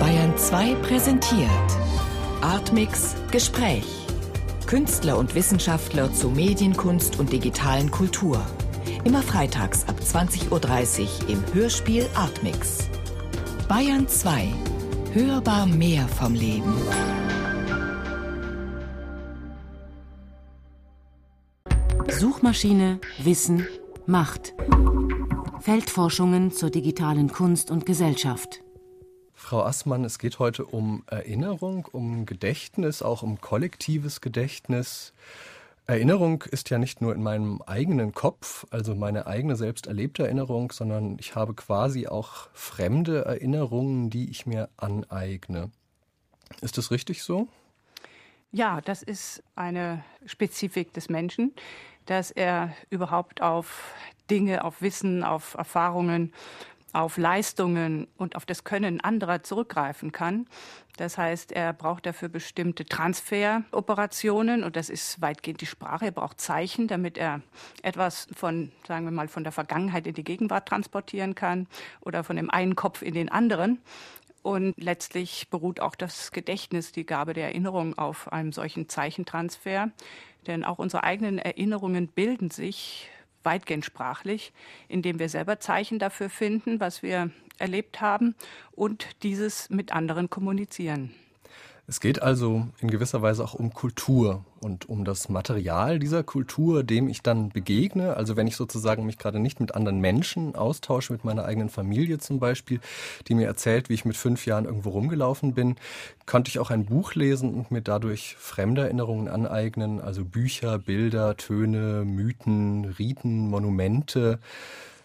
Bayern 2 präsentiert Artmix Gespräch. Künstler und Wissenschaftler zu Medienkunst und digitalen Kultur. Immer freitags ab 20.30 Uhr im Hörspiel Artmix. Bayern 2. Hörbar mehr vom Leben. Suchmaschine, Wissen, Macht. Feldforschungen zur digitalen Kunst und Gesellschaft. Frau Assmann, es geht heute um Erinnerung, um Gedächtnis, auch um kollektives Gedächtnis. Erinnerung ist ja nicht nur in meinem eigenen Kopf, also meine eigene selbst erlebte Erinnerung, sondern ich habe quasi auch fremde Erinnerungen, die ich mir aneigne. Ist das richtig so? Ja, das ist eine Spezifik des Menschen, dass er überhaupt auf Dinge, auf Wissen, auf Erfahrungen auf Leistungen und auf das Können anderer zurückgreifen kann. Das heißt, er braucht dafür bestimmte Transferoperationen und das ist weitgehend die Sprache. Er braucht Zeichen, damit er etwas von, sagen wir mal, von der Vergangenheit in die Gegenwart transportieren kann oder von dem einen Kopf in den anderen. Und letztlich beruht auch das Gedächtnis, die Gabe der Erinnerung auf einem solchen Zeichentransfer. Denn auch unsere eigenen Erinnerungen bilden sich weitgehend sprachlich, indem wir selber Zeichen dafür finden, was wir erlebt haben und dieses mit anderen kommunizieren. Es geht also in gewisser Weise auch um Kultur und um das Material dieser Kultur, dem ich dann begegne. Also wenn ich sozusagen mich gerade nicht mit anderen Menschen austausche, mit meiner eigenen Familie zum Beispiel, die mir erzählt, wie ich mit fünf Jahren irgendwo rumgelaufen bin, konnte ich auch ein Buch lesen und mir dadurch fremde Erinnerungen aneignen. Also Bücher, Bilder, Töne, Mythen, Riten, Monumente.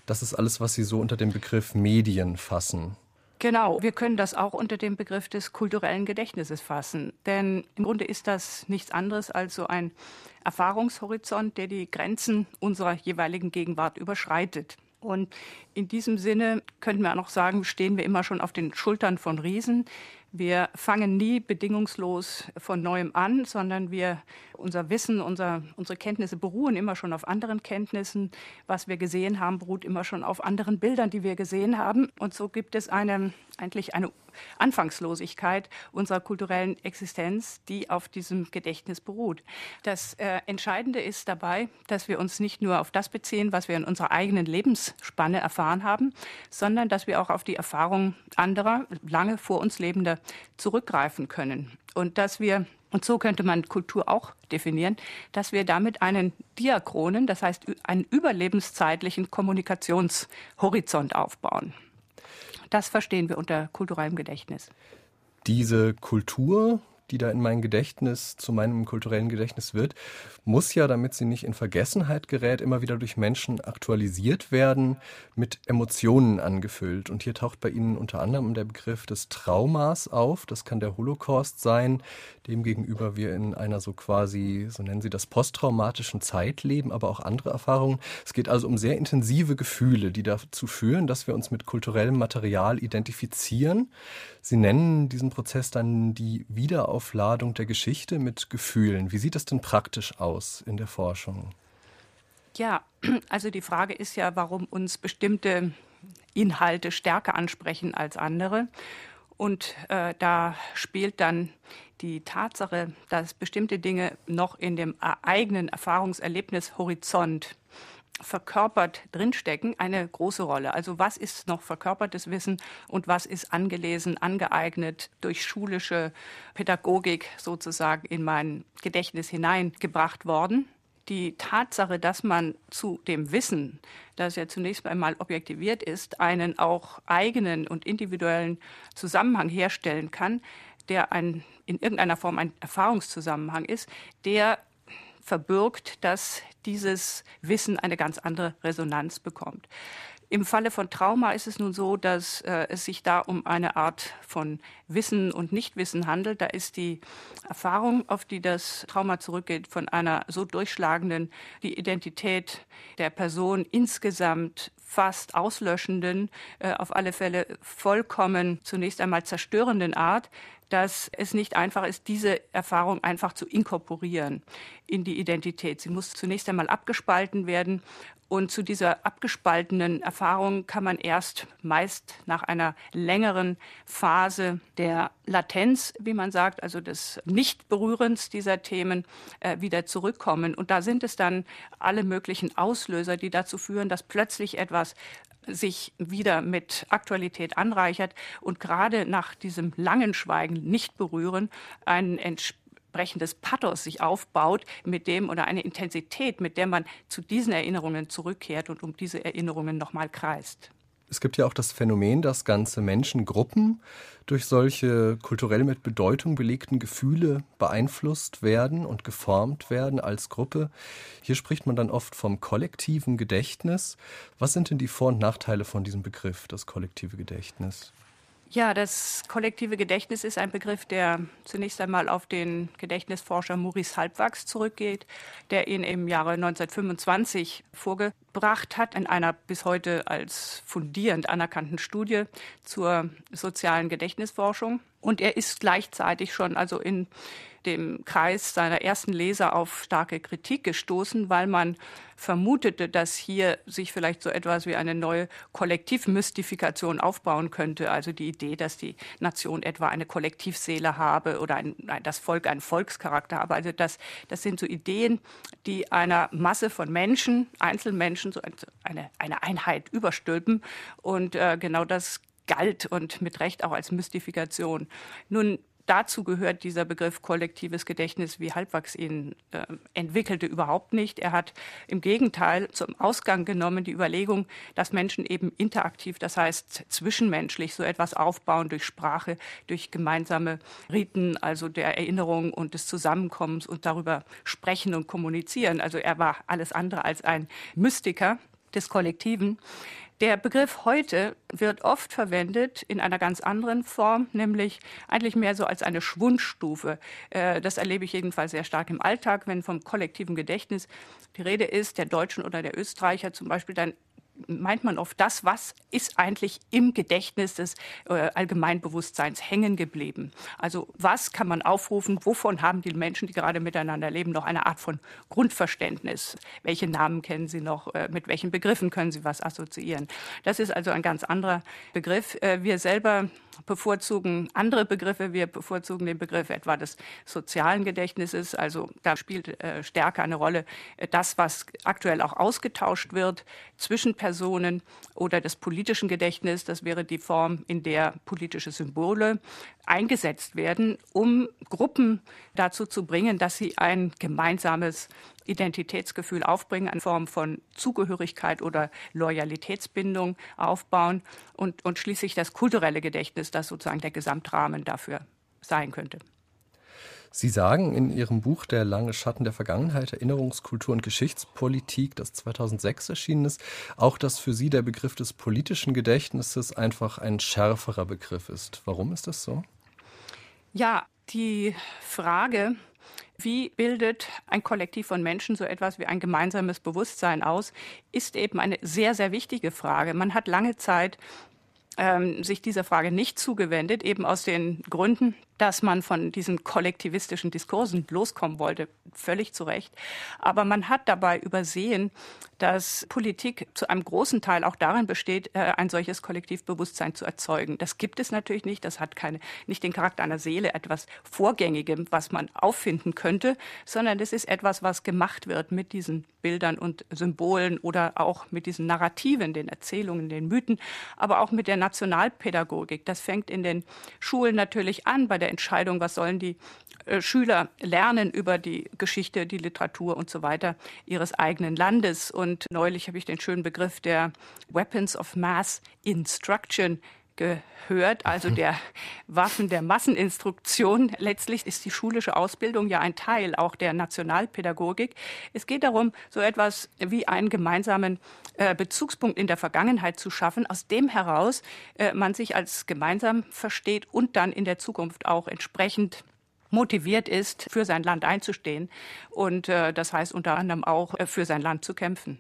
Das ist alles, was Sie so unter dem Begriff Medien fassen. Genau, wir können das auch unter dem Begriff des kulturellen Gedächtnisses fassen. Denn im Grunde ist das nichts anderes als so ein Erfahrungshorizont, der die Grenzen unserer jeweiligen Gegenwart überschreitet. Und in diesem Sinne könnten wir auch noch sagen, stehen wir immer schon auf den Schultern von Riesen. Wir fangen nie bedingungslos von neuem an, sondern wir, unser Wissen, unser, unsere Kenntnisse beruhen immer schon auf anderen Kenntnissen. Was wir gesehen haben, beruht immer schon auf anderen Bildern, die wir gesehen haben. Und so gibt es eine, eigentlich eine Anfangslosigkeit unserer kulturellen Existenz, die auf diesem Gedächtnis beruht. Das äh, Entscheidende ist dabei, dass wir uns nicht nur auf das beziehen, was wir in unserer eigenen Lebensspanne erfahren haben, sondern dass wir auch auf die Erfahrungen anderer, lange vor uns lebender zurückgreifen können. Und dass wir und so könnte man Kultur auch definieren, dass wir damit einen diachronen, das heißt einen überlebenszeitlichen Kommunikationshorizont aufbauen. Das verstehen wir unter kulturellem Gedächtnis. Diese Kultur, die da in mein Gedächtnis, zu meinem kulturellen Gedächtnis wird, muss ja, damit sie nicht in Vergessenheit gerät, immer wieder durch Menschen aktualisiert werden, mit Emotionen angefüllt. Und hier taucht bei Ihnen unter anderem der Begriff des Traumas auf. Das kann der Holocaust sein, demgegenüber wir in einer so quasi, so nennen Sie das, posttraumatischen Zeit leben, aber auch andere Erfahrungen. Es geht also um sehr intensive Gefühle, die dazu führen, dass wir uns mit kulturellem Material identifizieren. Sie nennen diesen Prozess dann die Wiederaufladung der Geschichte mit Gefühlen. Wie sieht das denn praktisch aus in der Forschung? Ja, also die Frage ist ja, warum uns bestimmte Inhalte stärker ansprechen als andere. Und äh, da spielt dann die Tatsache, dass bestimmte Dinge noch in dem eigenen Erfahrungserlebnishorizont verkörpert drinstecken, eine große Rolle. Also was ist noch verkörpertes Wissen und was ist angelesen, angeeignet durch schulische Pädagogik sozusagen in mein Gedächtnis hineingebracht worden. Die Tatsache, dass man zu dem Wissen, das ja zunächst einmal objektiviert ist, einen auch eigenen und individuellen Zusammenhang herstellen kann, der ein, in irgendeiner Form ein Erfahrungszusammenhang ist, der verbirgt, dass dieses Wissen eine ganz andere Resonanz bekommt. Im Falle von Trauma ist es nun so, dass äh, es sich da um eine Art von Wissen und Nichtwissen handelt. Da ist die Erfahrung, auf die das Trauma zurückgeht, von einer so durchschlagenden, die Identität der Person insgesamt fast auslöschenden, äh, auf alle Fälle vollkommen zunächst einmal zerstörenden Art, dass es nicht einfach ist, diese Erfahrung einfach zu inkorporieren in die Identität. Sie muss zunächst einmal abgespalten werden Und zu dieser abgespaltenen Erfahrung kann man erst meist nach einer längeren Phase der Latenz, wie man sagt, also des Nichtberührens dieser Themen, äh, wieder zurückkommen. Und da sind es dann alle möglichen Auslöser, die dazu führen, dass plötzlich etwas sich wieder mit Aktualität anreichert und gerade nach diesem langen Schweigen, nicht berühren, ein entsprechendes Pathos sich aufbaut, mit dem oder eine Intensität, mit der man zu diesen Erinnerungen zurückkehrt und um diese Erinnerungen nochmal kreist. Es gibt ja auch das Phänomen, dass ganze Menschengruppen durch solche kulturell mit Bedeutung belegten Gefühle beeinflusst werden und geformt werden als Gruppe. Hier spricht man dann oft vom kollektiven Gedächtnis. Was sind denn die Vor- und Nachteile von diesem Begriff, das kollektive Gedächtnis? Ja, das kollektive Gedächtnis ist ein Begriff, der zunächst einmal auf den Gedächtnisforscher Maurice Halbwachs zurückgeht, der ihn im Jahre 1925 vorgebracht hat in einer bis heute als fundierend anerkannten Studie zur sozialen Gedächtnisforschung. Und er ist gleichzeitig schon also in dem Kreis seiner ersten Leser auf starke Kritik gestoßen, weil man vermutete, dass hier sich vielleicht so etwas wie eine neue Kollektivmystifikation aufbauen könnte. Also die Idee, dass die Nation etwa eine Kollektivseele habe oder ein, das Volk einen Volkscharakter habe. Also das, das sind so Ideen, die einer Masse von Menschen, Einzelmenschen, so eine, eine Einheit überstülpen. Und äh, genau das galt und mit Recht auch als Mystifikation. Nun Dazu gehört dieser Begriff kollektives Gedächtnis, wie Halbwachs ihn äh, entwickelte, überhaupt nicht. Er hat im Gegenteil zum Ausgang genommen die Überlegung, dass Menschen eben interaktiv, das heißt zwischenmenschlich, so etwas aufbauen durch Sprache, durch gemeinsame Riten, also der Erinnerung und des Zusammenkommens und darüber sprechen und kommunizieren. Also er war alles andere als ein Mystiker des Kollektiven. Der Begriff heute wird oft verwendet in einer ganz anderen Form, nämlich eigentlich mehr so als eine Schwundstufe. Äh, das erlebe ich jedenfalls sehr stark im Alltag, wenn vom kollektiven Gedächtnis die Rede ist, der Deutschen oder der Österreicher zum Beispiel, dann meint man oft das, was ist eigentlich im Gedächtnis des äh, Allgemeinbewusstseins hängen geblieben. Also was kann man aufrufen, wovon haben die Menschen, die gerade miteinander leben, noch eine Art von Grundverständnis? Welche Namen kennen sie noch? Äh, mit welchen Begriffen können sie was assoziieren? Das ist also ein ganz anderer Begriff. Äh, wir selber bevorzugen andere Begriffe. Wir bevorzugen den Begriff etwa des sozialen Gedächtnisses. Also da spielt äh, stärker eine Rolle äh, das, was aktuell auch ausgetauscht wird zwischen Personen oder des politischen Gedächtnisses. Das wäre die Form, in der politische Symbole eingesetzt werden, um Gruppen dazu zu bringen, dass sie ein gemeinsames Identitätsgefühl aufbringen, eine Form von Zugehörigkeit oder Loyalitätsbindung aufbauen und, und schließlich das kulturelle Gedächtnis, das sozusagen der Gesamtrahmen dafür sein könnte. Sie sagen in Ihrem Buch Der lange Schatten der Vergangenheit, Erinnerungskultur und Geschichtspolitik, das 2006 erschienen ist, auch, dass für Sie der Begriff des politischen Gedächtnisses einfach ein schärferer Begriff ist. Warum ist das so? Ja, die Frage, wie bildet ein Kollektiv von Menschen so etwas wie ein gemeinsames Bewusstsein aus, ist eben eine sehr, sehr wichtige Frage. Man hat lange Zeit ähm, sich dieser Frage nicht zugewendet, eben aus den Gründen, dass man von diesen kollektivistischen Diskursen loskommen wollte, völlig zu Recht. Aber man hat dabei übersehen, dass Politik zu einem großen Teil auch darin besteht, äh, ein solches Kollektivbewusstsein zu erzeugen. Das gibt es natürlich nicht. Das hat keine, nicht den Charakter einer Seele, etwas Vorgängigem, was man auffinden könnte, sondern das ist etwas, was gemacht wird mit diesen Bildern und Symbolen oder auch mit diesen Narrativen, den Erzählungen, den Mythen, aber auch mit der Nationalpädagogik. Das fängt in den Schulen natürlich an bei der Entscheidung, was sollen die Schüler lernen über die Geschichte, die Literatur und so weiter ihres eigenen Landes. Und neulich habe ich den schönen Begriff der Weapons of Mass Instruction gehört, also mhm. der Waffen der Masseninstruktion. Letztlich ist die schulische Ausbildung ja ein Teil auch der Nationalpädagogik. Es geht darum, so etwas wie einen gemeinsamen äh, Bezugspunkt in der Vergangenheit zu schaffen, aus dem heraus äh, man sich als gemeinsam versteht und dann in der Zukunft auch entsprechend motiviert ist, für sein Land einzustehen und äh, das heißt unter anderem auch äh, für sein Land zu kämpfen.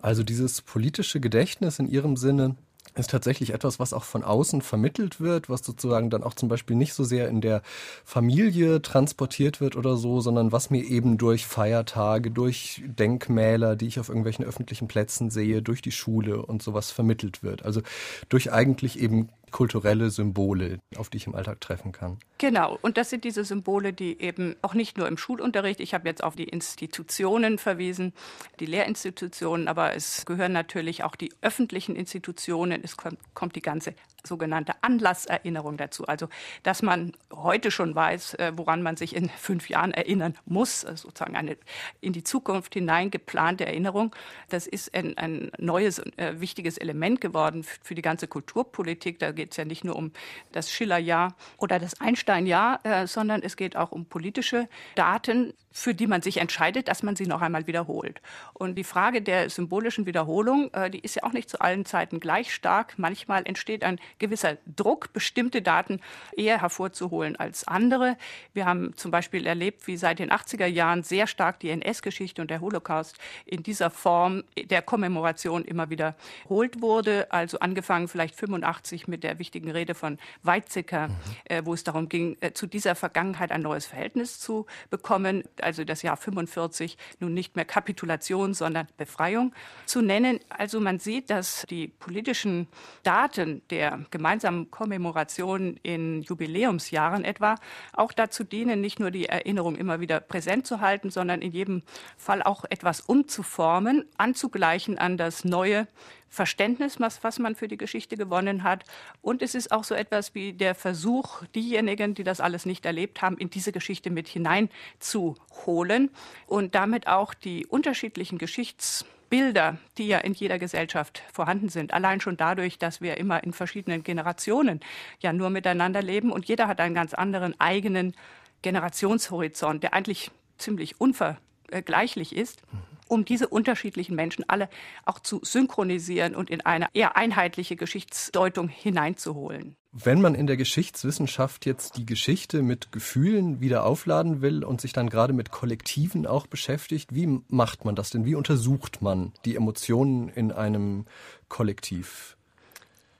Also dieses politische Gedächtnis in Ihrem Sinne ist tatsächlich etwas, was auch von außen vermittelt wird, was sozusagen dann auch zum Beispiel nicht so sehr in der Familie transportiert wird oder so, sondern was mir eben durch Feiertage, durch Denkmäler, die ich auf irgendwelchen öffentlichen Plätzen sehe, durch die Schule und sowas vermittelt wird. Also durch eigentlich eben kulturelle Symbole, auf die ich im Alltag treffen kann. Genau, und das sind diese Symbole, die eben auch nicht nur im Schulunterricht, ich habe jetzt auf die Institutionen verwiesen, die Lehrinstitutionen, aber es gehören natürlich auch die öffentlichen Institutionen, es kommt, die ganze sogenannte Anlasserinnerung dazu. Also, dass man heute schon weiß, äh, woran man sich in fünf Jahren erinnern muss, also sozusagen eine in die Zukunft hinein geplante Erinnerung. Das ist ein, ein neues, äh, wichtiges Element geworden für die ganze Kulturpolitik. Da geht es ja nicht nur um das Schillerjahr oder das Einsteinjahr, äh, sondern es geht auch um politische Daten, für die man sich entscheidet, dass man sie noch einmal wiederholt. Und die Frage der symbolischen Wiederholung, äh, die ist ja auch nicht zu allen Zeiten gleich stark. Manchmal entsteht ein gewisser Druck, bestimmte Daten eher hervorzuholen als andere. Wir haben zum Beispiel erlebt, wie seit den 80er Jahren sehr stark die NS-Geschichte und der Holocaust in dieser Form der Kommemoration immer wiederholt wurde. Also angefangen vielleicht 85 mit der wichtigen Rede von Weizsäcker, mhm. äh, wo es darum ging, äh, zu dieser Vergangenheit ein neues Verhältnis zu bekommen. Also das Jahr 45 nun nicht mehr Kapitulation, sondern Befreiung zu nennen. Also man sieht, dass die politischen Daten der gemeinsamen Kommemorationen in Jubiläumsjahren etwa auch dazu dienen, nicht nur die Erinnerung immer wieder präsent zu halten, sondern in jedem Fall auch etwas umzuformen, anzugleichen an das neue Verständnis, was, was man für die Geschichte gewonnen hat. Und es ist auch so etwas wie der Versuch, diejenigen, die das alles nicht erlebt haben, in diese Geschichte mit hineinzuholen und damit auch die unterschiedlichen Geschichts Bilder, die ja in jeder Gesellschaft vorhanden sind. Allein schon dadurch, dass wir immer in verschiedenen Generationen ja nur miteinander leben und jeder hat einen ganz anderen eigenen Generationshorizont, der eigentlich ziemlich unvergleichlich ist. Um diese unterschiedlichen Menschen alle auch zu synchronisieren und in eine eher einheitliche Geschichtsdeutung hineinzuholen. Wenn man in der Geschichtswissenschaft jetzt die Geschichte mit Gefühlen wieder aufladen will und sich dann gerade mit Kollektiven auch beschäftigt, wie macht man das denn? Wie untersucht man die Emotionen in einem Kollektiv?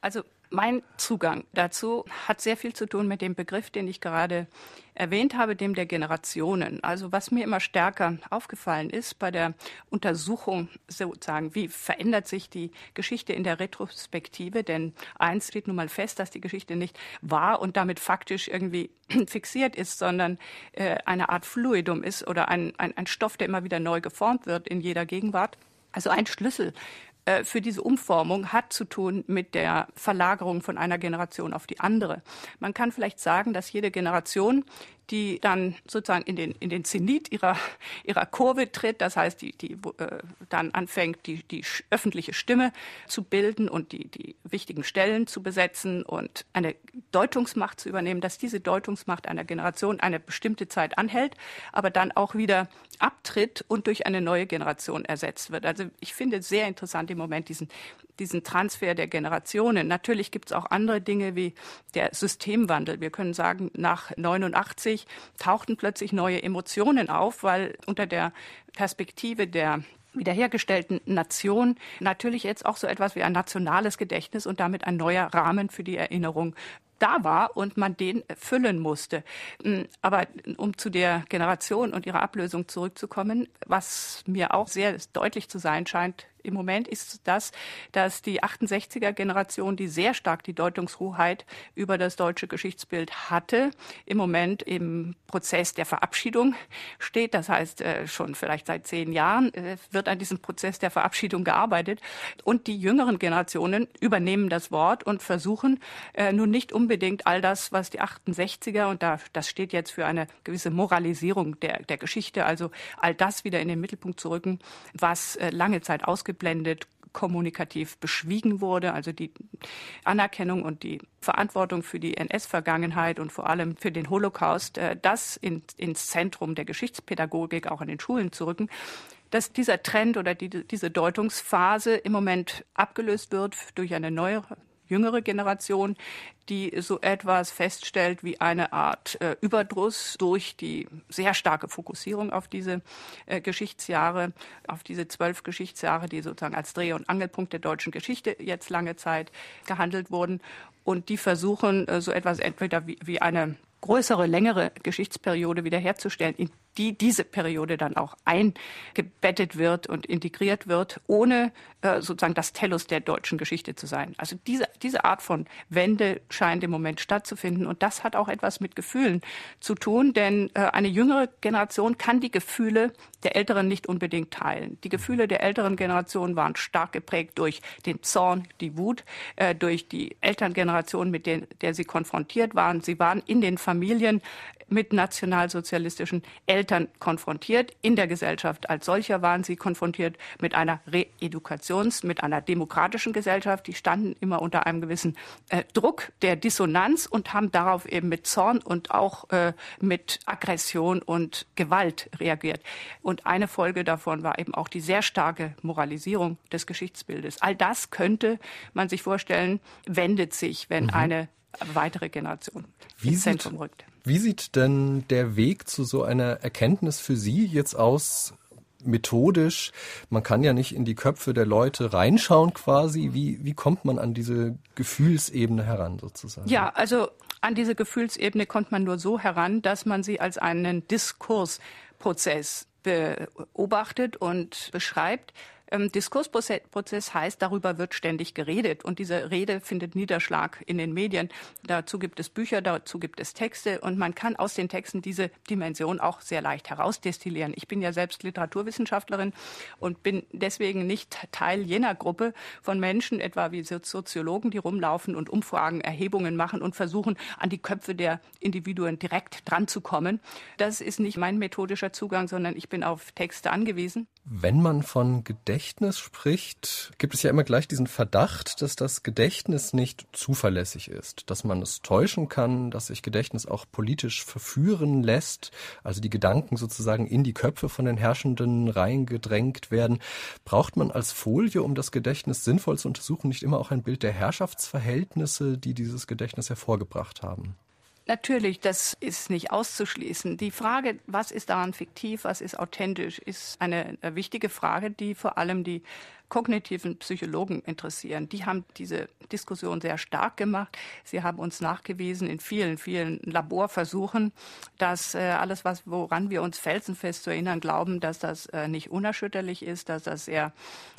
Also mein Zugang dazu hat sehr viel zu tun mit dem Begriff, den ich gerade erwähnt habe, dem der Generationen. Also was mir immer stärker aufgefallen ist bei der Untersuchung sozusagen, wie verändert sich die Geschichte in der Retrospektive? Denn eins steht nun mal fest, dass die Geschichte nicht wahr und damit faktisch irgendwie fixiert ist, sondern äh, eine Art Fluidum ist oder ein, ein, ein Stoff, der immer wieder neu geformt wird in jeder Gegenwart. Also ein Schlüssel äh, für diese Umformung hat zu tun mit der Verlagerung von einer Generation auf die andere. Man kann vielleicht sagen, dass jede Generation die dann sozusagen in den, in den Zenit ihrer, ihrer Kurve tritt, das heißt, die, die äh, dann anfängt, die, die öffentliche Stimme zu bilden und die, die wichtigen Stellen zu besetzen und eine Deutungsmacht zu übernehmen, dass diese Deutungsmacht einer Generation eine bestimmte Zeit anhält, aber dann auch wieder abtritt und durch eine neue Generation ersetzt wird. Also ich finde sehr interessant im Moment diesen, diesen Transfer der Generationen. Natürlich gibt es auch andere Dinge wie der Systemwandel. Wir können sagen, nach 89 tauchten plötzlich neue Emotionen auf, weil unter der Perspektive der wiederhergestellten Nation natürlich jetzt auch so etwas wie ein nationales Gedächtnis und damit ein neuer Rahmen für die Erinnerung da war und man den füllen musste. Hm, aber um zu der Generation und ihrer Ablösung zurückzukommen, was mir auch sehr deutlich zu sein scheint, im Moment ist das, dass die 68er-Generation, die sehr stark die Deutungshoheit über das deutsche Geschichtsbild hatte, im Moment im Prozess der Verabschiedung steht. Das heißt, äh, schon vielleicht seit zehn Jahren äh, wird an diesem Prozess der Verabschiedung gearbeitet. Und die jüngeren Generationen übernehmen das Wort und versuchen äh, nun nicht unbedingt all das, was die 68er, und da, das steht jetzt für eine gewisse Moralisierung der, der Geschichte, also all das wieder in den Mittelpunkt zu rücken, was lange Zeit ausgeblendet, kommunikativ beschwiegen wurde, also die Anerkennung und die Verantwortung für die NS-Vergangenheit und vor allem für den Holocaust, äh, das in, ins Zentrum der Geschichtspädagogik auch in den Schulen zu rücken, dass dieser Trend oder die, diese Deutungsphase im Moment abgelöst wird durch eine neue jüngere Generation, die so etwas feststellt wie eine Art äh, Überdruss durch die sehr starke Fokussierung auf diese äh, Geschichtsjahre, auf diese zwölf Geschichtsjahre, die sozusagen als Dreh- und Angelpunkt der deutschen Geschichte jetzt lange Zeit gehandelt wurden. Und die versuchen äh, so etwas entweder wie, wie eine größere, längere Geschichtsperiode wiederherzustellen, in die diese Periode dann auch eingebettet wird und integriert wird, ohne äh, sozusagen das Tellus der deutschen Geschichte zu sein. Also diese, diese Art von Wende scheint im Moment stattzufinden. Und das hat auch etwas mit Gefühlen zu tun, denn äh, eine jüngere Generation kann die Gefühle der Älteren nicht unbedingt teilen. Die Gefühle der älteren Generation waren stark geprägt durch den Zorn, die Wut, äh, durch die Elterngeneration, mit der, der sie konfrontiert waren. Sie waren in den Familien mit nationalsozialistischen Eltern konfrontiert. In der Gesellschaft als solcher waren sie konfrontiert mit einer Reedukations-, mit einer demokratischen Gesellschaft. Die standen immer unter einem gewissen äh, Druck der Dissonanz und haben darauf eben mit Zorn und auch äh, mit Aggression und Gewalt reagiert. Und eine Folge davon war eben auch die sehr starke Moralisierung des Geschichtsbildes. All das könnte man sich vorstellen, wendet sich, wenn mhm. eine weitere Generation Wie ins Zentrum rückt. Wie sieht denn der Weg zu so einer Erkenntnis für Sie jetzt aus? methodisch. Man kann ja nicht in die Köpfe der Leute reinschauen quasi. Wie, wie kommt man an diese Gefühlsebene heran sozusagen? Ja, also an diese Gefühlsebene kommt man nur so heran, dass man sie als einen Diskursprozess beobachtet und beschreibt. Ähm, Diskursprozess heißt, darüber wird ständig geredet und diese Rede findet Niederschlag in den Medien. Dazu gibt es Bücher, dazu gibt es Texte und man kann aus den Texten diese Dimension auch sehr leicht herausdestillieren. Ich bin ja selbst Literaturwissenschaftlerin und bin deswegen nicht Teil jener Gruppe von Menschen, etwa wie Soziologen, die rumlaufen und Umfragen, Erhebungen machen und versuchen, an die Köpfe der Individuen direkt dran zu kommen. Das ist nicht mein methodischer Zugang, sondern ich bin auf Texte angewiesen. Wenn man von Gedächtnis spricht, gibt es ja immer gleich diesen Verdacht, dass das Gedächtnis nicht zuverlässig ist, dass man es täuschen kann, dass sich Gedächtnis auch politisch verführen lässt, also die Gedanken sozusagen in die Köpfe von den Herrschenden reingedrängt werden. Braucht man als Folie, um das Gedächtnis sinnvoll zu untersuchen, nicht immer auch ein Bild der Herrschaftsverhältnisse, die dieses Gedächtnis hervorgebracht haben? Natürlich, das ist nicht auszuschließen. Die Frage, was ist daran fiktiv, was ist authentisch, ist eine wichtige Frage, die vor allem die kognitiven Psychologen interessieren. Die haben diese Diskussion sehr stark gemacht. Sie haben uns nachgewiesen in vielen, vielen Laborversuchen, dass äh, alles, was, woran wir uns felsenfest zu erinnern glauben, dass das äh, nicht unerschütterlich ist, dass das sehr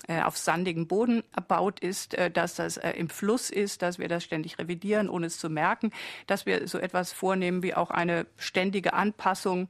äh, auf sandigem Boden erbaut ist, äh, dass das äh, im Fluss ist, dass wir das ständig revidieren, ohne es zu merken, dass wir so etwas vornehmen wie auch eine ständige Anpassung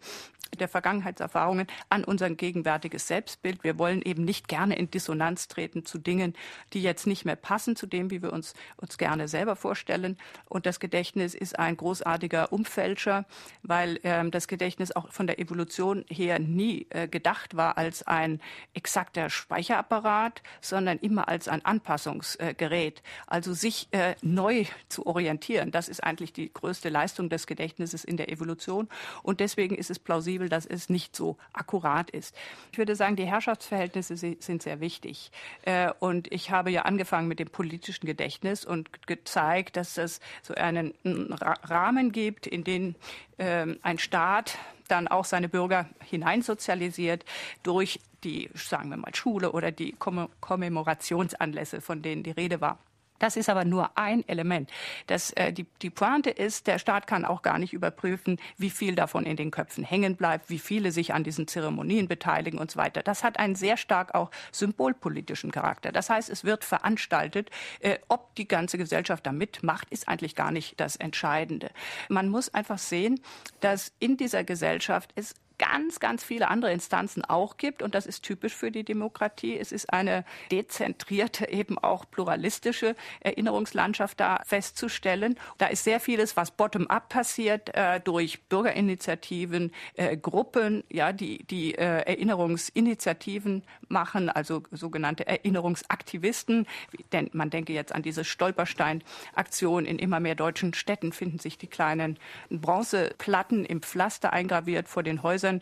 der Vergangenheitserfahrungen an unser gegenwärtiges Selbstbild. Wir wollen eben nicht gerne in Dissonanz treten zu Dingen, die jetzt nicht mehr passen zu dem, wie wir uns, uns gerne selber vorstellen. Und das Gedächtnis ist ein großartiger Umfälscher, weil ähm, das Gedächtnis auch von der Evolution her nie äh, gedacht war als ein exakter Speicherapparat, sondern immer als ein Anpassungsgerät. also sich äh, neu zu orientieren, das ist eigentlich die größte Leistung des Gedächtnisses in der Evolution. Und deswegen ist es plausibel, plausibel, dass es nicht so akkurat ist. Ich würde sagen, die Herrschaftsverhältnisse sind sehr wichtig. Äh, und ich habe ja angefangen mit dem politischen Gedächtnis und gezeigt, dass es so einen Rahmen gibt, in den ähm, ein Staat dann auch seine Bürger hineinsozialisiert durch die, sagen wir mal, Schule oder die Kommemorationsanlässe, von denen die Rede war. Das ist aber nur ein Element. Das, äh, die, die Pointe ist, der Staat kann auch gar nicht überprüfen, wie viel davon in den Köpfen hängen bleibt, wie viele sich an diesen Zeremonien beteiligen und so weiter. Das hat einen sehr stark auch symbolpolitischen Charakter. Das heißt, es wird veranstaltet. Äh, ob die ganze Gesellschaft da mitmacht, ist eigentlich gar nicht das Entscheidende. Man muss einfach sehen, dass in dieser Gesellschaft es ganz, ganz viele andere Instanzen auch gibt. Und das ist typisch für die Demokratie. Es ist eine dezentrierte, eben auch pluralistische Erinnerungslandschaft da festzustellen. Da ist sehr vieles, was bottom-up passiert, äh, durch Bürgerinitiativen, äh, Gruppen, ja, die, die äh, Erinnerungsinitiativen machen, also sogenannte Erinnerungsaktivisten. Denn man denke jetzt an diese Stolperstein-Aktion. In immer mehr deutschen Städten finden sich die kleinen Bronzeplatten im Pflaster eingraviert vor den Häusern Häusern,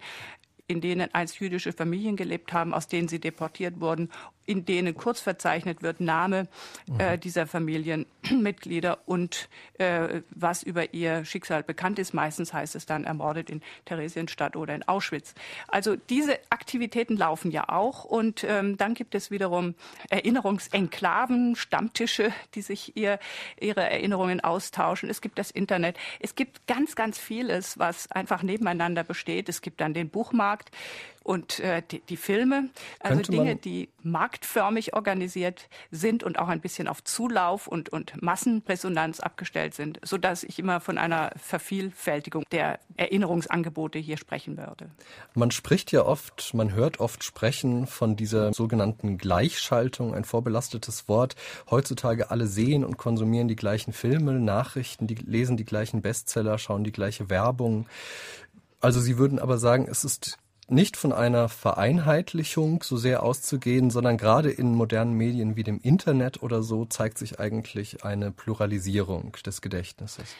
in denen einst jüdische Familien gelebt haben, aus denen sie deportiert wurden in denen kurz verzeichnet wird Name äh, mhm. dieser Familienmitglieder und äh, was über ihr Schicksal bekannt ist. Meistens heißt es dann ermordet in Theresienstadt oder in Auschwitz. Also diese Aktivitäten laufen ja auch und ähm, dann gibt es wiederum Erinnerungsenklaven, Stammtische, die sich ihr, ihre Erinnerungen austauschen. Es gibt das Internet. Es gibt ganz, ganz vieles, was einfach nebeneinander besteht. Es gibt dann den Buchmarkt und äh, die, die, Filme, also Könnte Dinge, die marktförmig organisiert sind und auch ein bisschen auf Zulauf und, und Massenresonanz abgestellt sind, so dass ich immer von einer Vervielfältigung der Erinnerungsangebote hier sprechen würde. Man spricht ja oft, man hört oft sprechen von dieser sogenannten Gleichschaltung, ein vorbelastetes Wort. Heutzutage alle sehen und konsumieren die gleichen Filme, Nachrichten, die lesen die gleichen Bestseller, schauen die gleiche Werbung. Also Sie würden aber sagen, es ist nicht von einer Vereinheitlichung so sehr auszugehen, sondern gerade in modernen Medien wie dem Internet oder so zeigt sich eigentlich eine Pluralisierung des Gedächtnisses.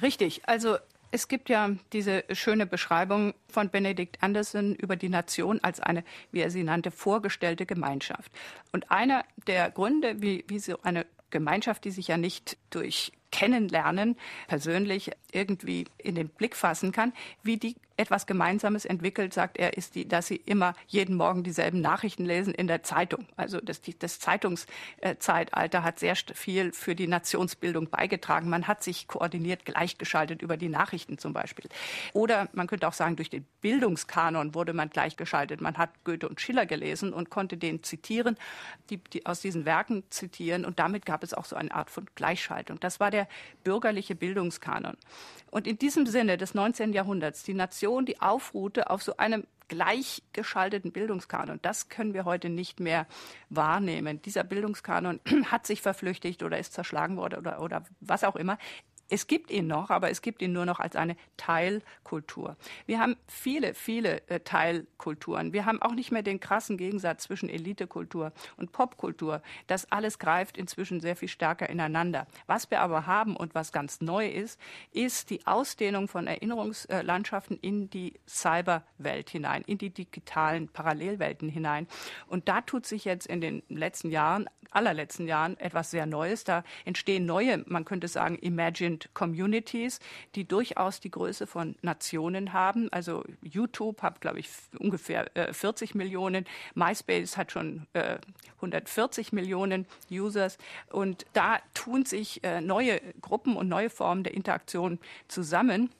Richtig. Also es gibt ja diese schöne Beschreibung von Benedict Anderson über die Nation als eine, wie er sie nannte, vorgestellte Gemeinschaft. Und einer der Gründe, wie, wie so eine Gemeinschaft, die sich ja nicht durch Kennenlernen persönlich irgendwie in den Blick fassen kann, wie die etwas Gemeinsames entwickelt, sagt er, ist die, dass sie immer jeden Morgen dieselben Nachrichten lesen in der Zeitung. Also das, das Zeitungszeitalter hat sehr viel für die Nationsbildung beigetragen. Man hat sich koordiniert gleichgeschaltet über die Nachrichten zum Beispiel. Oder man könnte auch sagen, durch den Bildungskanon wurde man gleichgeschaltet. Man hat Goethe und Schiller gelesen und konnte den zitieren, die, die aus diesen Werken zitieren. Und damit gab es auch so eine Art von Gleichschaltung. Das war der bürgerliche Bildungskanon. Und in diesem Sinne des 19. Jahrhunderts, die Nation, die aufruhte auf so einem gleichgeschalteten Bildungskanon. Das können wir heute nicht mehr wahrnehmen. Dieser Bildungskanon hat sich verflüchtigt oder ist zerschlagen worden oder, oder was auch immer. Es gibt ihn noch, aber es gibt ihn nur noch als eine Teilkultur. Wir haben viele, viele äh, Teilkulturen. Wir haben auch nicht mehr den krassen Gegensatz zwischen Elitekultur und Popkultur. Das alles greift inzwischen sehr viel stärker ineinander. Was wir aber haben und was ganz neu ist, ist die Ausdehnung von Erinnerungslandschaften in die Cyberwelt hinein, in die digitalen Parallelwelten hinein. Und da tut sich jetzt in den letzten Jahren, allerletzten Jahren etwas sehr Neues. Da entstehen neue, man könnte sagen, imagined Communities, die durchaus die Größe von Nationen haben. Also YouTube hat, glaube ich, ungefähr äh, 40 Millionen. MySpace hat schon äh, 140 Millionen Users. Und da tun sich äh, neue Gruppen und neue Formen der Interaktion zusammen.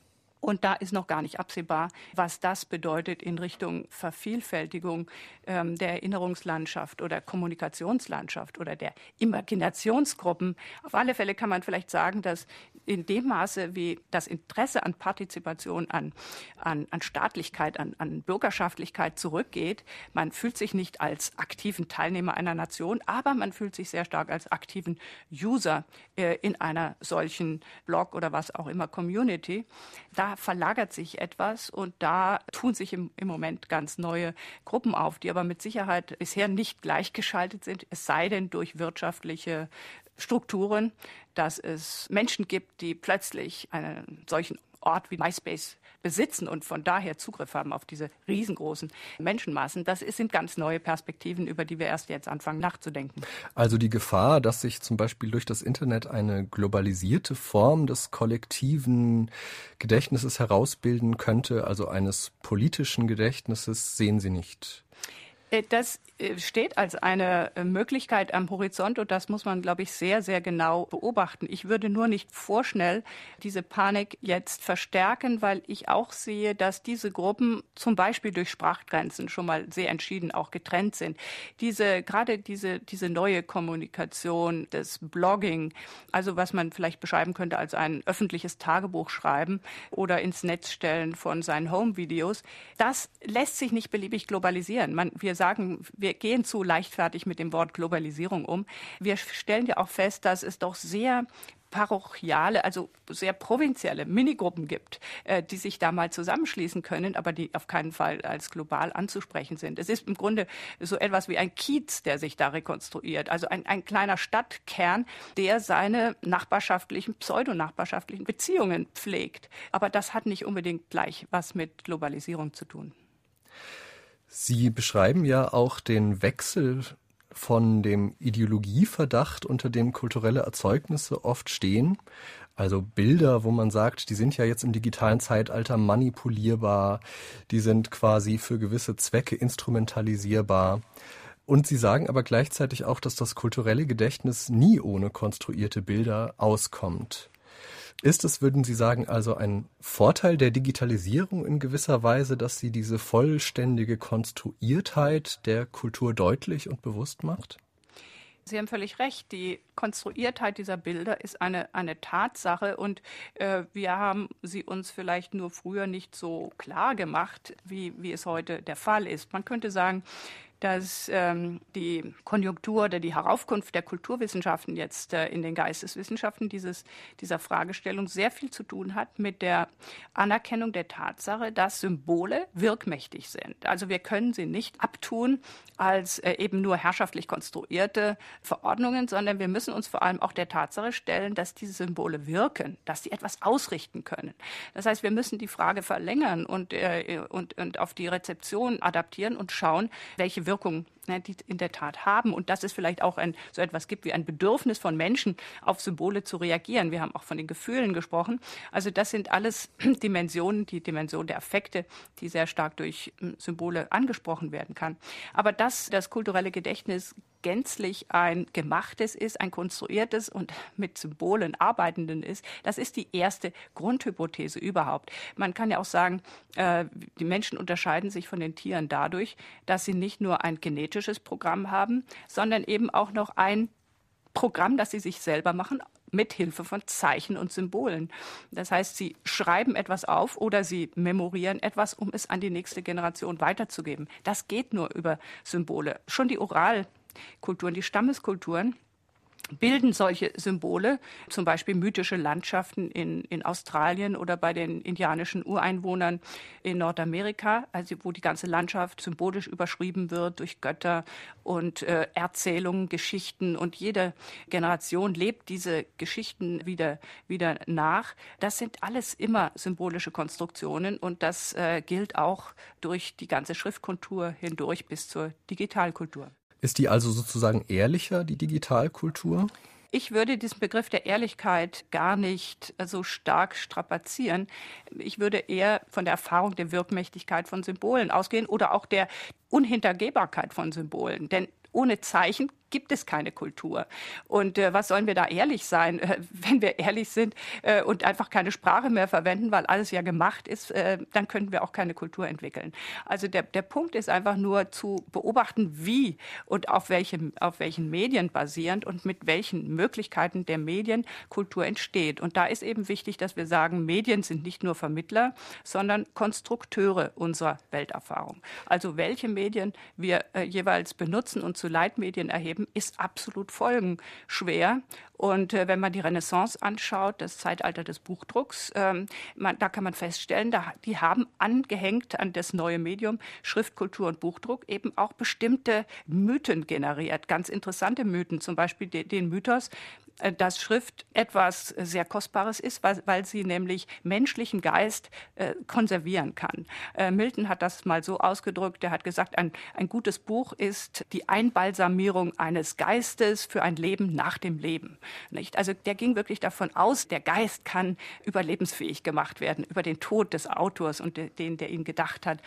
Und da ist noch gar nicht absehbar, was das bedeutet in Richtung Vervielfältigung ähm, der Erinnerungslandschaft oder Kommunikationslandschaft oder der Imaginationsgruppen. Auf alle Fälle kann man vielleicht sagen, dass in dem Maße, wie das Interesse an Partizipation, an, an, an Staatlichkeit, an, an Bürgerschaftlichkeit zurückgeht, man fühlt sich nicht als aktiven Teilnehmer einer Nation, aber man fühlt sich sehr stark als aktiven User äh, in einer solchen Blog oder was auch immer Community. Da verlagert sich etwas und da tun sich im, im Moment ganz neue Gruppen auf, die aber mit Sicherheit bisher nicht gleichgeschaltet sind, es sei denn durch wirtschaftliche Strukturen, dass es Menschen gibt, die plötzlich einen solchen Ort wie MySpace besitzen und von daher Zugriff haben auf diese riesengroßen Menschenmassen. Das sind ganz neue Perspektiven, über die wir erst jetzt anfangen nachzudenken. Also die Gefahr, dass sich zum Beispiel durch das Internet eine globalisierte Form des kollektiven Gedächtnisses herausbilden könnte, also eines politischen Gedächtnisses, sehen Sie nicht. Äh, das äh, steht als eine äh, Möglichkeit am Horizont und das muss man, glaube ich, sehr, sehr genau beobachten. Ich würde nur nicht vorschnell diese Panik jetzt verstärken, weil ich auch sehe, dass diese Gruppen zum Beispiel durch Sprachgrenzen schon mal sehr entschieden auch getrennt sind. Diese, gerade diese, diese neue Kommunikation, das Blogging, also was man vielleicht beschreiben könnte als ein öffentliches Tagebuch schreiben oder ins Netz stellen von seinen Home-Videos, das lässt sich nicht beliebig globalisieren. Man, wir sagen, wir gehen zu leichtfertig mit dem Wort Globalisierung um. Wir stellen ja auch fest, dass es doch sehr parochiale, also sehr provinzielle Minigruppen gibt, äh, die sich da mal zusammenschließen können, aber die auf keinen Fall als global anzusprechen sind. Es ist im Grunde so etwas wie ein Kiez, der sich da rekonstruiert, also ein, ein kleiner Stadtkern, der seine nachbarschaftlichen, pseudonachbarschaftlichen Beziehungen pflegt. Aber das hat nicht unbedingt gleich was mit Globalisierung zu tun. Sie beschreiben ja auch den Wechsel von dem Ideologieverdacht, unter dem kulturelle Erzeugnisse oft stehen. Also Bilder, wo man sagt, die sind ja jetzt im digitalen Zeitalter manipulierbar, die sind quasi für gewisse Zwecke instrumentalisierbar. Und Sie sagen aber gleichzeitig auch, dass das kulturelle Gedächtnis nie ohne konstruierte Bilder auskommt. Ist es, würden Sie sagen, also ein Vorteil der Digitalisierung in gewisser Weise, dass sie diese vollständige Konstruiertheit der Kultur deutlich und bewusst macht? Sie haben völlig recht. Die Konstruiertheit dieser Bilder ist eine, eine Tatsache und äh, wir haben sie uns vielleicht nur früher nicht so klar gemacht, wie, wie es heute der Fall ist. Man könnte sagen, dass ähm, die Konjunktur oder die Heraufkunft der Kulturwissenschaften jetzt äh, in den Geisteswissenschaften dieses, dieser Fragestellung sehr viel zu tun hat mit der Anerkennung der Tatsache, dass Symbole wirkmächtig sind. Also wir können sie nicht abtun als äh, eben nur herrschaftlich konstruierte Verordnungen, sondern wir müssen uns vor allem auch der Tatsache stellen, dass diese Symbole wirken, dass sie etwas ausrichten können. Das heißt, wir müssen die Frage verlängern und, äh, und, und auf die Rezeption adaptieren und schauen, welche Wirkung Wirkung ne, die in der Tat haben und dass es vielleicht auch ein, so etwas gibt wie ein Bedürfnis von Menschen, auf Symbole zu reagieren. Wir haben auch von den Gefühlen gesprochen. Also das sind alles Dimensionen, die Dimension der Affekte, die sehr stark durch hm, Symbole angesprochen werden kann. Aber dass das kulturelle Gedächtnis gänzlich ein gemachtes ist, ein konstruiertes und mit Symbolen arbeitenden ist, das ist die erste Grundhypothese überhaupt. Man kann ja auch sagen, äh, die Menschen unterscheiden sich von den Tieren dadurch, dass sie nicht nur ein genetisches Programm haben, sondern eben auch noch ein Programm, das sie sich selber machen, mit Hilfe von Zeichen und Symbolen. Das heißt, sie schreiben etwas auf oder sie memorieren etwas, um es an die nächste Generation weiterzugeben. Das geht nur über Symbole. Schon die Oral Kulturen, die Stammeskulturen, bilden solche Symbole, zum Beispiel mythische Landschaften in, in Australien oder bei den indianischen Ureinwohnern in Nordamerika, also wo die ganze Landschaft symbolisch überschrieben wird durch Götter und äh, Erzählungen, Geschichten und jede Generation lebt diese Geschichten wieder, wieder nach. Das sind alles immer symbolische Konstruktionen und das äh, gilt auch durch die ganze Schriftkultur hindurch bis zur Digitalkultur. Ist die also sozusagen ehrlicher, die Digitalkultur? Ich würde diesen Begriff der Ehrlichkeit gar nicht so stark strapazieren. Ich würde eher von der Erfahrung der Wirkmächtigkeit von Symbolen ausgehen oder auch der Unhintergehbarkeit von Symbolen. Denn ohne Zeichen gibt es keine Kultur. Und äh, was sollen wir da ehrlich sein, äh, wenn wir ehrlich sind äh, und einfach keine Sprache mehr verwenden, weil alles ja gemacht ist, äh, dann könnten wir auch keine Kultur entwickeln. Also der, der Punkt ist einfach nur zu beobachten, wie und auf, welchem, auf welchen Medien basierend und mit welchen Möglichkeiten der Medien Kultur entsteht. Und da ist eben wichtig, dass wir sagen, Medien sind nicht nur Vermittler, sondern Konstrukteure unserer Welterfahrung. Also welche Medien wir äh, jeweils benutzen und zu Leitmedien erheben, ist absolut folgenschwer. Und äh, wenn man die Renaissance anschaut, das Zeitalter des Buchdrucks, ähm, man, da kann man feststellen, da, die haben angehängt an das neue Medium Schriftkultur und Buchdruck eben auch bestimmte Mythen generiert, ganz interessante Mythen, zum Beispiel de, den Mythos, äh, dass Schrift etwas sehr Kostbares ist, weil, weil sie nämlich menschlichen Geist äh, konservieren kann. Äh, Milton hat das mal so ausgedrückt, er hat gesagt, ein, ein gutes Buch ist die Einbalsamierung eines Geistes für ein Leben nach dem Leben. Nicht? Also der ging wirklich davon aus, der Geist kann überlebensfähig gemacht werden über den Tod des Autors und de, den, der ihn gedacht hat.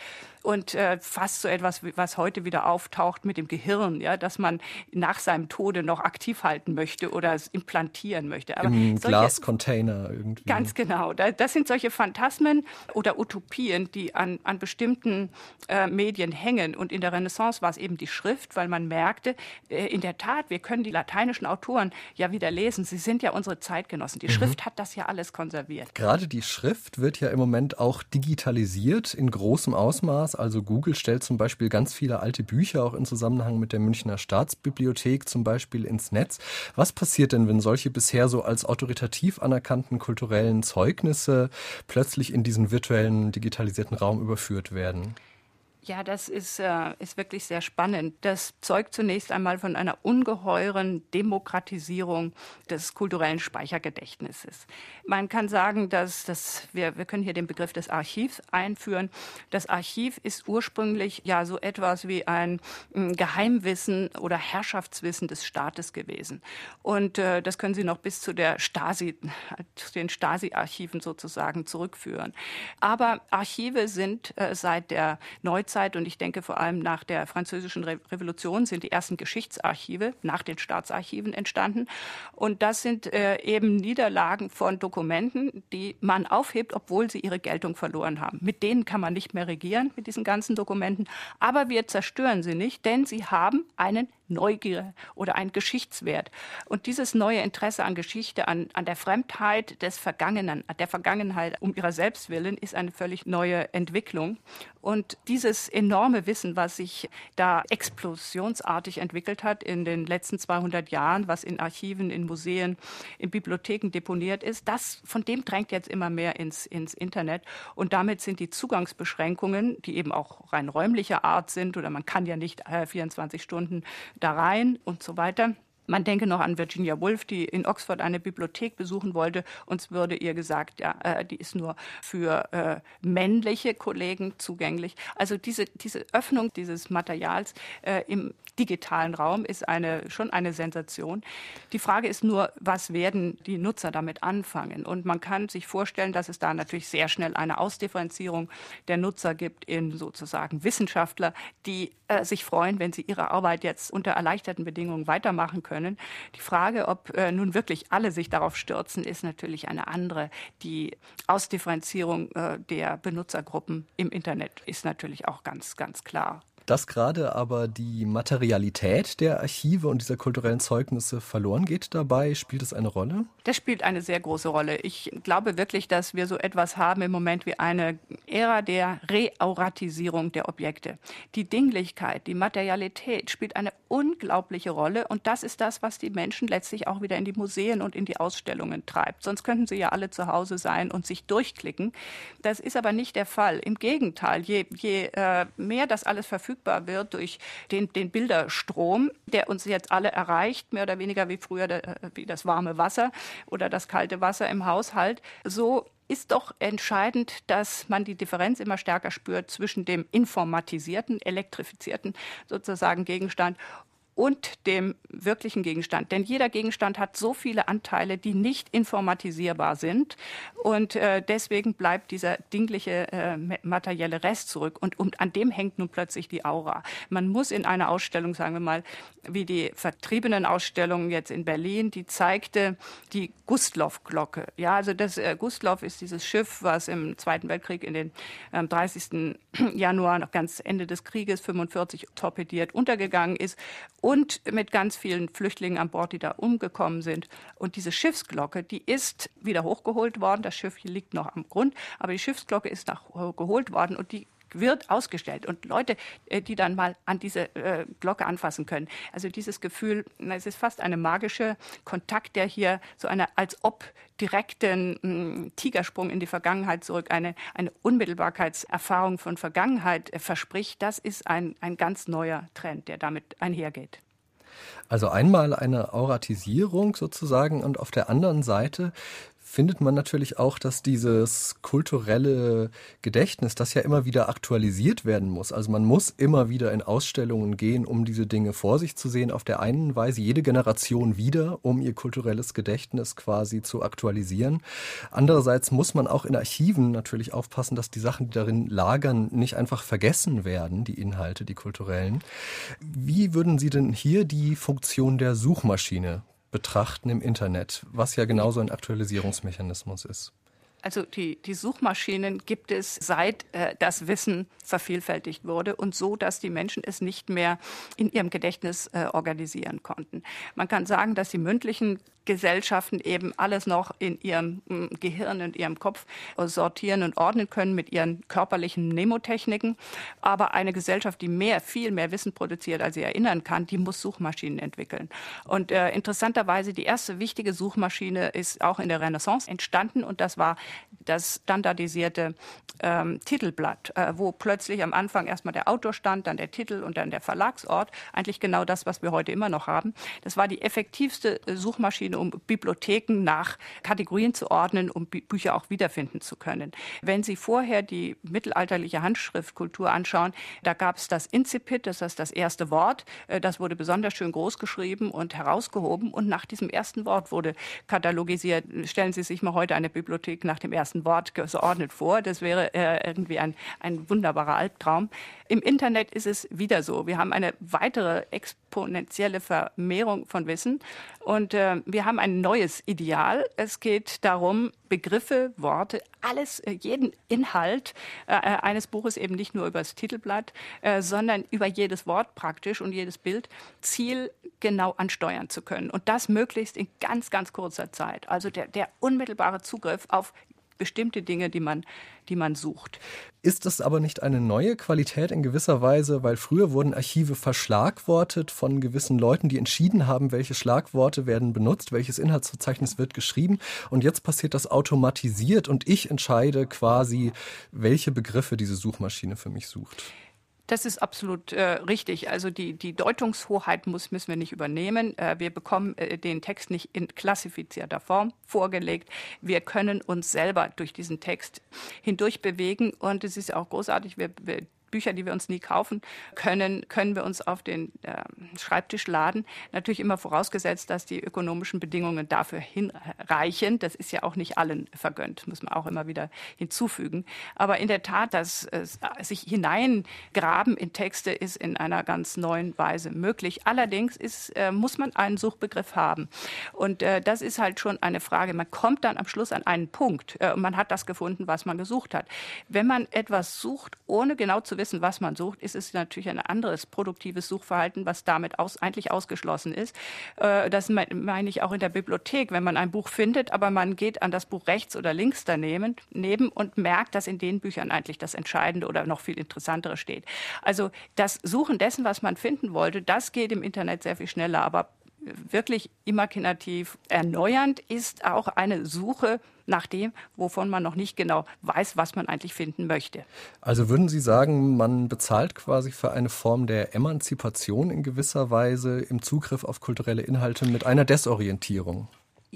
Und äh, fast so etwas, was heute wieder auftaucht mit dem Gehirn, ja, dass man nach seinem Tode noch aktiv halten möchte oder es implantieren möchte. Aber Im Glascontainer irgendwie. Ganz genau. Das sind solche Phantasmen oder Utopien, die an, an bestimmten äh, Medien hängen. Und in der Renaissance war es eben die Schrift, weil man merkte, äh, in der Tat, wir können die lateinischen Autoren ja wieder lesen. Sie sind ja unsere Zeitgenossen. Die mhm. Schrift hat das ja alles konserviert. Gerade die Schrift wird ja im Moment auch digitalisiert in großem Ausmaß. Also Google stellt zum Beispiel ganz viele alte Bücher auch in Zusammenhang mit der Münchner Staatsbibliothek zum Beispiel ins Netz. Was passiert denn, wenn solche bisher so als autoritativ anerkannten kulturellen Zeugnisse plötzlich in diesen virtuellen, digitalisierten Raum überführt werden? Ja, das ist, äh, ist wirklich sehr spannend. Das zeugt zunächst einmal von einer ungeheuren Demokratisierung des kulturellen Speichergedächtnisses. Man kann sagen, dass das, wir, wir können hier den Begriff des Archivs einführen. Das Archiv ist ursprünglich ja so etwas wie ein äh, Geheimwissen oder Herrschaftswissen des Staates gewesen. Und äh, das können Sie noch bis zu der Stasi, zu den Stasi-Archiven sozusagen zurückführen. Aber Archive sind äh, seit der Neuzeit Zeit und ich denke vor allem nach der Französischen Revolution sind die ersten Geschichtsarchive nach den Staatsarchiven entstanden. Und das sind äh, eben Niederlagen von Dokumenten, die man aufhebt, obwohl sie ihre Geltung verloren haben. Mit denen kann man nicht mehr regieren, mit diesen ganzen Dokumenten. Aber wir zerstören sie nicht, denn sie haben einen Neugier oder ein Geschichtswert. Und dieses neue Interesse an Geschichte, an, an der Fremdheit des Vergangenen, der Vergangenheit um ihrer selbst willen, ist eine völlig neue Entwicklung. Und dieses enorme Wissen, was sich da explosionsartig entwickelt hat in den letzten 200 Jahren, was in Archiven, in Museen, in Bibliotheken deponiert ist, das, von dem drängt jetzt immer mehr ins, ins Internet. Und damit sind die Zugangsbeschränkungen, die eben auch rein räumlicher Art sind, oder man kann ja nicht äh, 24 Stunden da rein und so weiter. Man denke noch an Virginia Woolf, die in Oxford eine Bibliothek besuchen wollte. Uns würde ihr gesagt, ja, äh, die ist nur für äh, männliche Kollegen zugänglich. Also diese, diese Öffnung dieses Materials äh, im digitalen Raum ist eine, schon eine Sensation. Die Frage ist nur, was werden die Nutzer damit anfangen? Und man kann sich vorstellen, dass es da natürlich sehr schnell eine Ausdifferenzierung der Nutzer gibt in sozusagen Wissenschaftler, die äh, sich freuen, wenn sie ihre Arbeit jetzt unter erleichterten Bedingungen weitermachen können. Die Frage, ob äh, nun wirklich alle sich darauf stürzen, ist natürlich eine andere. Die Ausdifferenzierung äh, der Benutzergruppen im Internet ist natürlich auch ganz, ganz klar. Dass gerade aber die Materialität der Archive und dieser kulturellen Zeugnisse verloren geht dabei, spielt es eine Rolle? Das spielt eine sehr große Rolle. Ich glaube wirklich, dass wir so etwas haben im Moment wie eine Ära der Reauratisierung der Objekte. Die Dinglichkeit, die Materialität spielt eine unglaubliche Rolle und das ist das, was die Menschen letztlich auch wieder in die Museen und in die Ausstellungen treibt. Sonst könnten sie ja alle zu Hause sein und sich durchklicken. Das ist aber nicht der Fall. Im Gegenteil, je, je äh, mehr das alles verfügbar verfügbar wird durch den, den Bilderstrom, der uns jetzt alle erreicht, mehr oder weniger wie früher der, wie das warme Wasser oder das kalte Wasser im Haushalt, so ist doch entscheidend, dass man die Differenz immer stärker spürt zwischen dem informatisierten, elektrifizierten sozusagen Gegenstand und dem wirklichen Gegenstand. Denn jeder Gegenstand hat so viele Anteile, die nicht informatisierbar sind. Und äh, deswegen bleibt dieser dingliche äh, materielle Rest zurück. Und, und an dem hängt nun plötzlich die Aura. Man muss in einer Ausstellung, sagen wir mal, wie die vertriebenen Ausstellungen jetzt in Berlin, die zeigte die Gustloff-Glocke. Ja, also das äh, Gustloff ist dieses Schiff, was im Zweiten Weltkrieg in den äh, 30. Januar, noch ganz Ende des Krieges, 45 torpediert, untergegangen ist und mit ganz vielen Flüchtlingen an Bord, die da umgekommen sind. Und diese Schiffsglocke, die ist wieder hochgeholt worden. Das Schiff liegt noch am Grund, aber die Schiffsglocke ist geholt worden und die wird ausgestellt und Leute, äh, die dann mal an diese äh, Glocke anfassen können. Also dieses Gefühl, es ist fast eine magische Kontakt, der hier so eine als ob direkten mm, Tigersprung in die Vergangenheit zurück, eine, eine Unmittelbarkeitserfahrung von Vergangenheit äh, verspricht. Das ist ein, ein ganz neuer Trend, der damit einhergeht. Also einmal eine Auratisierung sozusagen und auf der anderen Seite findet man natürlich auch, dass dieses kulturelle Gedächtnis, das ja immer wieder aktualisiert werden muss. Also man muss immer wieder in Ausstellungen gehen, um diese Dinge vor sich zu sehen. Auf der einen Weise jede Generation wieder, um ihr kulturelles Gedächtnis quasi zu aktualisieren. Andererseits muss man auch in Archiven natürlich aufpassen, dass die Sachen, die darin lagern, nicht einfach vergessen werden, die Inhalte, die kulturellen. Wie würden Sie denn hier die Funktion der Suchmaschine betrachten im Internet, was ja genauso ein Aktualisierungsmechanismus ist. Also die, die Suchmaschinen gibt es seit äh, das Wissen vervielfältigt wurde und so, dass die Menschen es nicht mehr in ihrem Gedächtnis äh, organisieren konnten. Man kann sagen, dass die mündlichen Gesellschaften eben alles noch in ihrem mm, Gehirn, in ihrem Kopf sortieren und ordnen können mit ihren körperlichen Nemotechniken. Aber eine Gesellschaft, die mehr, viel mehr Wissen produziert, als sie erinnern kann, die muss Suchmaschinen entwickeln. Und äh, interessanterweise die erste wichtige Suchmaschine ist auch in der Renaissance entstanden und das war das standardisierte ähm, Titelblatt, äh, wo plötzlich am Anfang erstmal der Autor stand, dann der Titel und dann der Verlagsort. Eigentlich genau das, was wir heute immer noch haben. Das war die effektivste äh, Suchmaschine, um Bibliotheken nach Kategorien zu ordnen, um Bü Bücher auch wiederfinden zu können. Wenn Sie vorher die mittelalterliche Handschriftkultur anschauen, da gab es das Incipit, das heißt das erste Wort. Äh, das wurde besonders schön groß geschrieben und herausgehoben. Und nach diesem ersten Wort wurde katalogisiert. Stellen Sie sich mal heute eine Bibliothek nach dem ersten Wort geordnet vor. Das wäre äh, irgendwie ein, ein wunderbarer Albtraum. Im Internet ist es wieder so. Wir haben eine weitere exponentielle Vermehrung von Wissen und äh, wir haben ein neues Ideal. Es geht darum, Begriffe, Worte, alles, äh, jeden Inhalt äh, äh, eines Buches eben nicht nur über das Titelblatt, äh, sondern über jedes Wort praktisch und jedes Bild zielgenau ansteuern zu können. Und das möglichst in ganz, ganz kurzer Zeit. Also der, der unmittelbare Zugriff auf bestimmte Dinge, die man, die man sucht. Ist das aber nicht eine neue Qualität in gewisser Weise, weil früher wurden Archive verschlagwortet von gewissen Leuten, die entschieden haben, welche Schlagworte werden benutzt, welches Inhaltsverzeichnis wird geschrieben und jetzt passiert das automatisiert und ich entscheide quasi, welche Begriffe diese Suchmaschine für mich sucht. Das ist absolut äh, richtig. Also die, die Deutungshoheit muss, müssen wir nicht übernehmen. Äh, wir bekommen äh, den Text nicht in klassifizierter Form vorgelegt. Wir können uns selber durch diesen Text hindurch bewegen. Und es ist auch großartig. Wir, wir Bücher, die wir uns nie kaufen können, können wir uns auf den äh, Schreibtisch laden. Natürlich immer vorausgesetzt, dass die ökonomischen Bedingungen dafür hinreichen. Das ist ja auch nicht allen vergönnt, muss man auch immer wieder hinzufügen. Aber in der Tat, dass äh, sich hineingraben in Texte ist in einer ganz neuen Weise möglich. Allerdings ist, äh, muss man einen Suchbegriff haben. Und äh, das ist halt schon eine Frage. Man kommt dann am Schluss an einen Punkt äh, und man hat das gefunden, was man gesucht hat. Wenn man etwas sucht, ohne genau zu wissen, wissen, was man sucht, ist es natürlich ein anderes produktives Suchverhalten, was damit aus, eigentlich ausgeschlossen ist. Äh, das meine ich auch in der Bibliothek, wenn man ein Buch findet, aber man geht an das Buch rechts oder links daneben neben und merkt, dass in den Büchern eigentlich das Entscheidende oder noch viel Interessantere steht. Also das Suchen dessen, was man finden wollte, das geht im Internet sehr viel schneller, aber wirklich imaginativ erneuernd ist auch eine Suche nach dem, wovon man noch nicht genau weiß, was man eigentlich finden möchte. Also würden Sie sagen, man bezahlt quasi für eine Form der Emanzipation in gewisser Weise im Zugriff auf kulturelle Inhalte mit einer Desorientierung?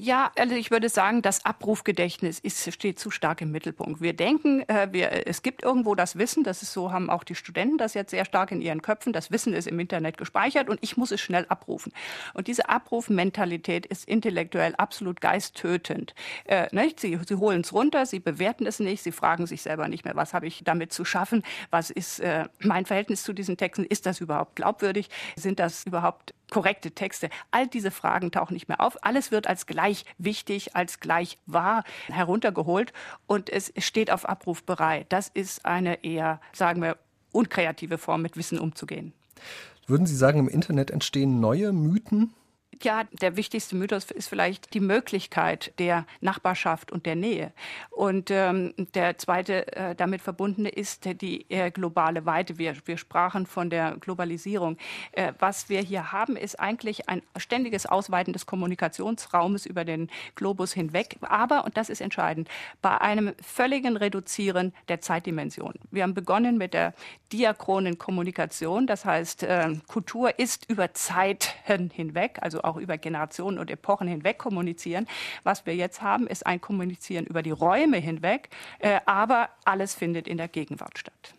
Ja, also ich würde sagen, das Abrufgedächtnis ist, steht zu stark im Mittelpunkt. Wir denken, äh, wir, es gibt irgendwo das Wissen, das ist so, haben auch die Studenten das jetzt sehr stark in ihren Köpfen. Das Wissen ist im Internet gespeichert und ich muss es schnell abrufen. Und diese Abrufmentalität ist intellektuell absolut geisttötend. Äh, nicht? Sie, sie holen es runter, sie bewerten es nicht, sie fragen sich selber nicht mehr, was habe ich damit zu schaffen, was ist äh, mein Verhältnis zu diesen Texten, ist das überhaupt glaubwürdig, sind das überhaupt korrekte Texte. All diese Fragen tauchen nicht mehr auf. Alles wird als gleich wichtig, als gleich wahr heruntergeholt und es steht auf Abruf bereit. Das ist eine eher, sagen wir, unkreative Form, mit Wissen umzugehen. Würden Sie sagen, im Internet entstehen neue Mythen? Ja, der wichtigste Mythos ist vielleicht die Möglichkeit der Nachbarschaft und der Nähe. Und ähm, der zweite äh, damit verbundene ist die äh, globale Weite. Wir, wir sprachen von der Globalisierung. Äh, was wir hier haben, ist eigentlich ein ständiges Ausweiten des Kommunikationsraumes über den Globus hinweg. Aber, und das ist entscheidend, bei einem völligen Reduzieren der Zeitdimension. Wir haben begonnen mit der diachronen Kommunikation. Das heißt, äh, Kultur ist über Zeiten hinweg, also auch über Generationen und Epochen hinweg kommunizieren. Was wir jetzt haben, ist ein Kommunizieren über die Räume hinweg, äh, aber alles findet in der Gegenwart statt.